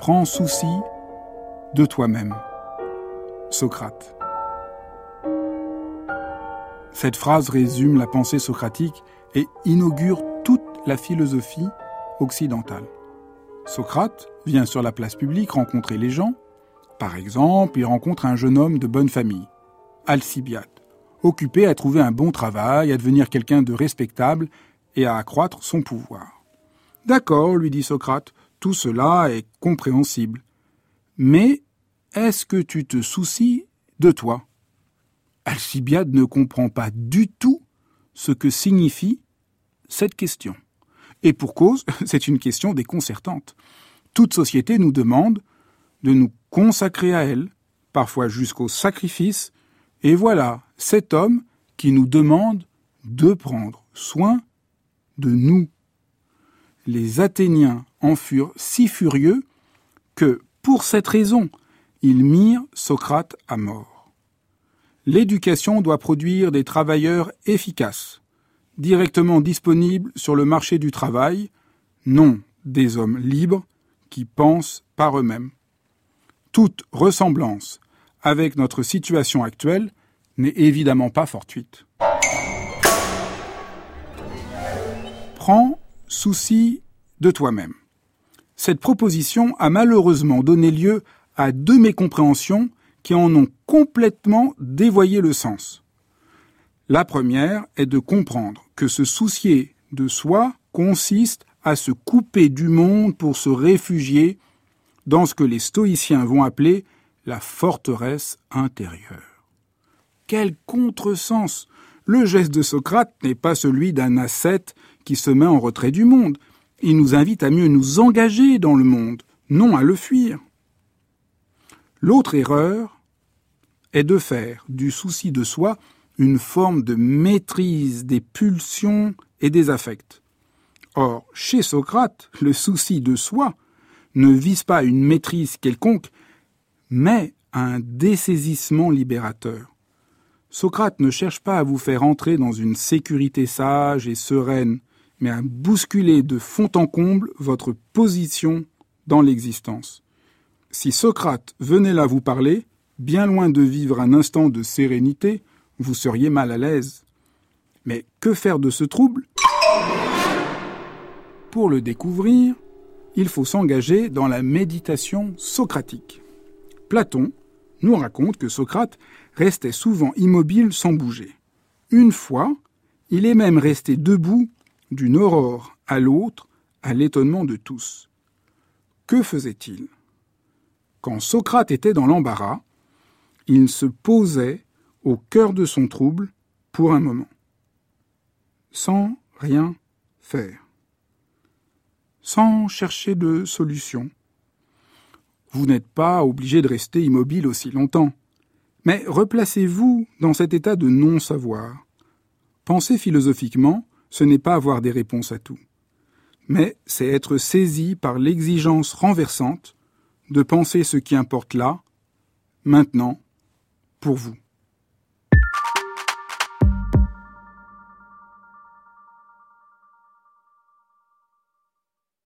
Prends souci de toi-même. Socrate. Cette phrase résume la pensée socratique et inaugure toute la philosophie occidentale. Socrate vient sur la place publique rencontrer les gens. Par exemple, il rencontre un jeune homme de bonne famille, Alcibiade, occupé à trouver un bon travail, à devenir quelqu'un de respectable et à accroître son pouvoir. D'accord, lui dit Socrate, tout cela est compréhensible. Mais est-ce que tu te soucies de toi? Alcibiade ne comprend pas du tout ce que signifie cette question. Et pour cause, c'est une question déconcertante. Toute société nous demande de nous consacrer à elle, parfois jusqu'au sacrifice, et voilà cet homme qui nous demande de prendre soin de nous. Les Athéniens en furent si furieux que, pour cette raison, ils mirent Socrate à mort. L'éducation doit produire des travailleurs efficaces, directement disponibles sur le marché du travail, non des hommes libres qui pensent par eux-mêmes. Toute ressemblance avec notre situation actuelle n'est évidemment pas fortuite. Prends souci de toi-même. Cette proposition a malheureusement donné lieu à deux mécompréhensions qui en ont complètement dévoyé le sens. La première est de comprendre que se soucier de soi consiste à se couper du monde pour se réfugier dans ce que les stoïciens vont appeler la forteresse intérieure. Quel contresens Le geste de Socrate n'est pas celui d'un ascète qui se met en retrait du monde. Il nous invite à mieux nous engager dans le monde, non à le fuir. L'autre erreur est de faire du souci de soi une forme de maîtrise des pulsions et des affects. Or, chez Socrate, le souci de soi ne vise pas une maîtrise quelconque, mais un dessaisissement libérateur. Socrate ne cherche pas à vous faire entrer dans une sécurité sage et sereine, mais à bousculer de fond en comble votre position dans l'existence. Si Socrate venait là vous parler, bien loin de vivre un instant de sérénité, vous seriez mal à l'aise. Mais que faire de ce trouble? Pour le découvrir, il faut s'engager dans la méditation socratique. Platon nous raconte que Socrate restait souvent immobile sans bouger. Une fois, il est même resté debout d'une aurore à l'autre, à l'étonnement de tous. Que faisait-il? Quand Socrate était dans l'embarras, il se posait au cœur de son trouble pour un moment, sans rien faire, sans chercher de solution. Vous n'êtes pas obligé de rester immobile aussi longtemps, mais replacez-vous dans cet état de non-savoir. Pensez philosophiquement ce n'est pas avoir des réponses à tout, mais c'est être saisi par l'exigence renversante de penser ce qui importe là, maintenant, pour vous.